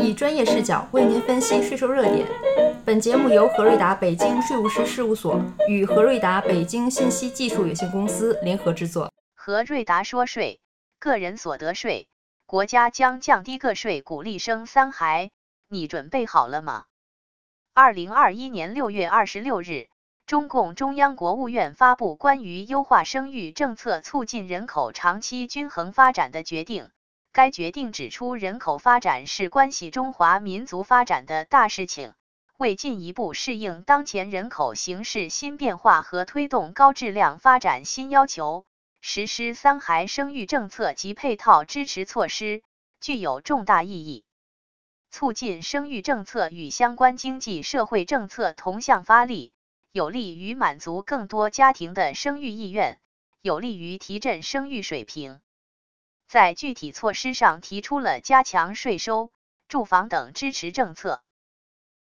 以专业视角为您分析税收热点。本节目由何瑞达北京税务师事务所与何瑞达北京信息技术有限公司联合制作。何瑞达说税，个人所得税，国家将降低个税，鼓励生三孩，你准备好了吗？二零二一年六月二十六日，中共中央国务院发布关于优化生育政策、促进人口长期均衡发展的决定。该决定指出，人口发展是关系中华民族发展的大事情。为进一步适应当前人口形势新变化和推动高质量发展新要求，实施三孩生育政策及配套支持措施，具有重大意义。促进生育政策与相关经济社会政策同向发力，有利于满足更多家庭的生育意愿，有利于提振生育水平。在具体措施上提出了加强税收、住房等支持政策，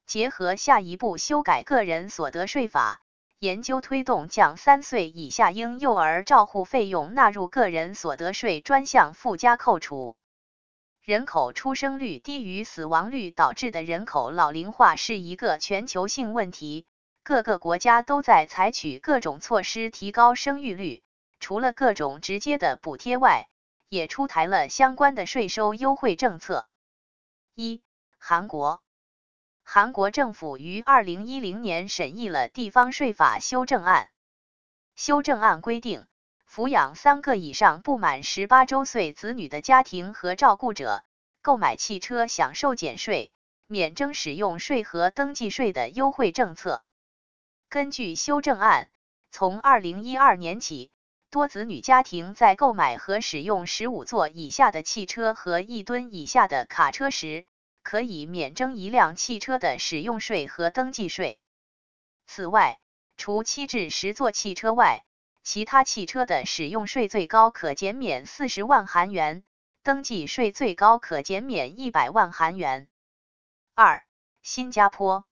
结合下一步修改个人所得税法，研究推动将三岁以下婴幼儿照护费用纳入个人所得税专项附加扣除。人口出生率低于死亡率导致的人口老龄化是一个全球性问题，各个国家都在采取各种措施提高生育率，除了各种直接的补贴外。也出台了相关的税收优惠政策。一、韩国，韩国政府于二零一零年审议了地方税法修正案。修正案规定，抚养三个以上不满十八周岁子女的家庭和照顾者，购买汽车享受减税、免征使用税和登记税的优惠政策。根据修正案，从二零一二年起。多子女家庭在购买和使用十五座以下的汽车和一吨以下的卡车时，可以免征一辆汽车的使用税和登记税。此外，除七至十座汽车外，其他汽车的使用税最高可减免四十万韩元，登记税最高可减免一百万韩元。二、新加坡。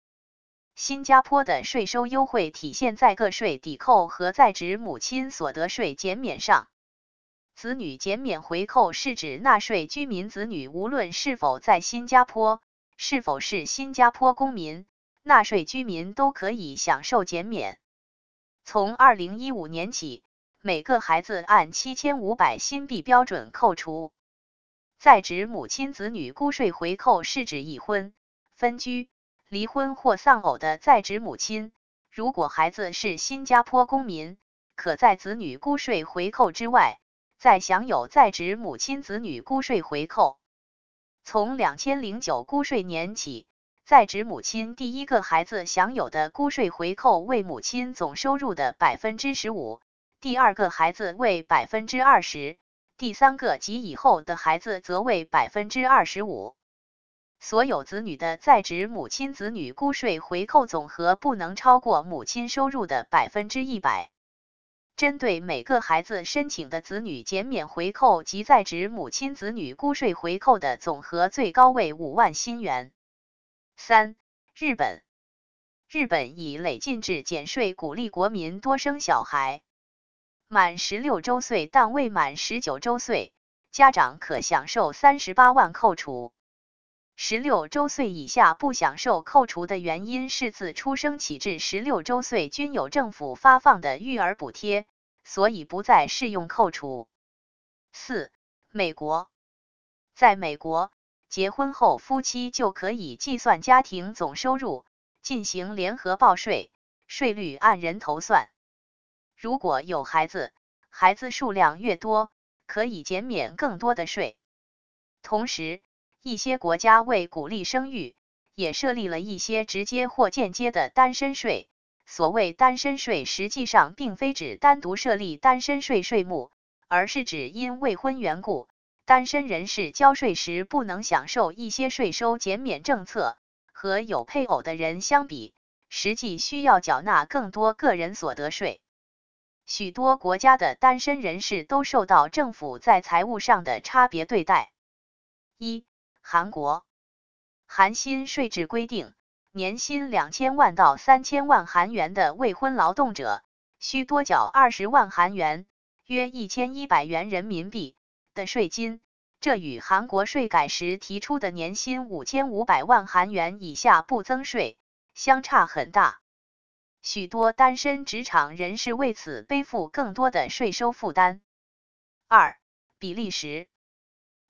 新加坡的税收优惠体现在个税抵扣和在职母亲所得税减免上。子女减免回扣是指纳税居民子女无论是否在新加坡，是否是新加坡公民，纳税居民都可以享受减免。从二零一五年起，每个孩子按七千五百新币标准扣除。在职母亲子女估税回扣是指已婚、分居。离婚或丧偶的在职母亲，如果孩子是新加坡公民，可在子女估税回扣之外，再享有在职母亲子女估税回扣。从两千零九估税年起，在职母亲第一个孩子享有的估税回扣为母亲总收入的百分之十五，第二个孩子为百分之二十，第三个及以后的孩子则为百分之二十五。所有子女的在职母亲子女估税回扣总和不能超过母亲收入的百分之一百。针对每个孩子申请的子女减免回扣及在职母亲子女估税回扣的总和最高为五万新元。三、日本，日本以累进制减税鼓励国民多生小孩。满十六周岁但未满十九周岁，家长可享受三十八万扣除。十六周岁以下不享受扣除的原因是自出生起至十六周岁均有政府发放的育儿补贴，所以不再适用扣除。四、美国，在美国，结婚后夫妻就可以计算家庭总收入，进行联合报税，税率按人头算。如果有孩子，孩子数量越多，可以减免更多的税。同时，一些国家为鼓励生育，也设立了一些直接或间接的单身税。所谓单身税，实际上并非指单独设立单身税税目，而是指因未婚缘故，单身人士交税时不能享受一些税收减免政策，和有配偶的人相比，实际需要缴纳更多个人所得税。许多国家的单身人士都受到政府在财务上的差别对待。一韩国韩薪税制规定，年薪两千万到三千万韩元的未婚劳动者，需多缴二十万韩元（约一千一百元人民币）的税金，这与韩国税改时提出的年薪五千五百万韩元以下不增税相差很大。许多单身职场人士为此背负更多的税收负担。二、比利时，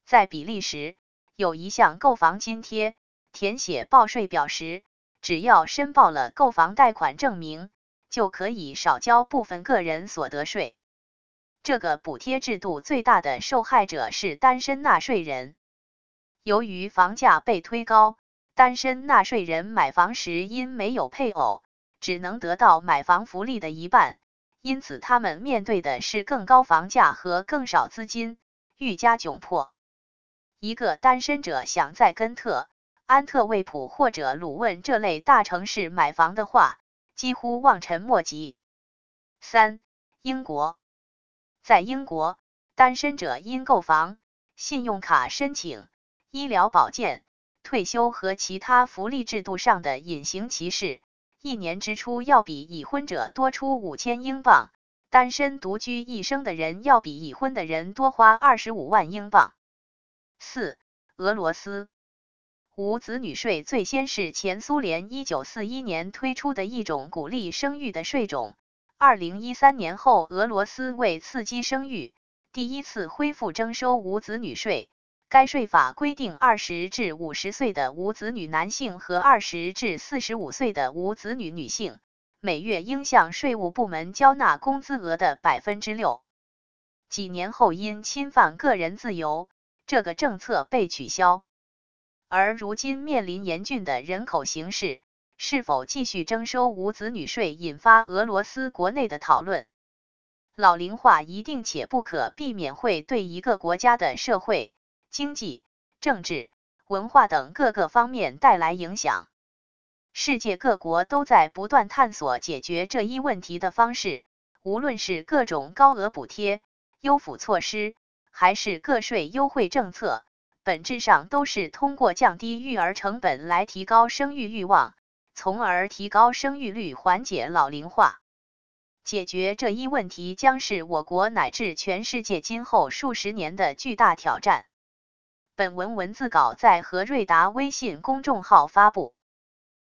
在比利时有一项购房津贴，填写报税表时，只要申报了购房贷款证明，就可以少交部分个人所得税。这个补贴制度最大的受害者是单身纳税人。由于房价被推高，单身纳税人买房时因没有配偶。只能得到买房福利的一半，因此他们面对的是更高房价和更少资金，愈加窘迫。一个单身者想在根特、安特卫普或者鲁汶这类大城市买房的话，几乎望尘莫及。三、英国，在英国，单身者因购房、信用卡申请、医疗保健、退休和其他福利制度上的隐形歧视。一年支出要比已婚者多出五千英镑，单身独居一生的人要比已婚的人多花二十五万英镑。四、俄罗斯无子女税最先是前苏联一九四一年推出的一种鼓励生育的税种，二零一三年后，俄罗斯为刺激生育，第一次恢复征收无子女税。该税法规定，二十至五十岁的无子女男性和二十至四十五岁的无子女女性，每月应向税务部门交纳工资额的百分之六。几年后，因侵犯个人自由，这个政策被取消。而如今面临严峻的人口形势，是否继续征收无子女税，引发俄罗斯国内的讨论。老龄化一定且不可避免会对一个国家的社会。经济、政治、文化等各个方面带来影响。世界各国都在不断探索解决这一问题的方式，无论是各种高额补贴、优抚措施，还是个税优惠政策，本质上都是通过降低育儿成本来提高生育欲望，从而提高生育率，缓解老龄化。解决这一问题将是我国乃至全世界今后数十年的巨大挑战。本文文字稿在和瑞达微信公众号发布。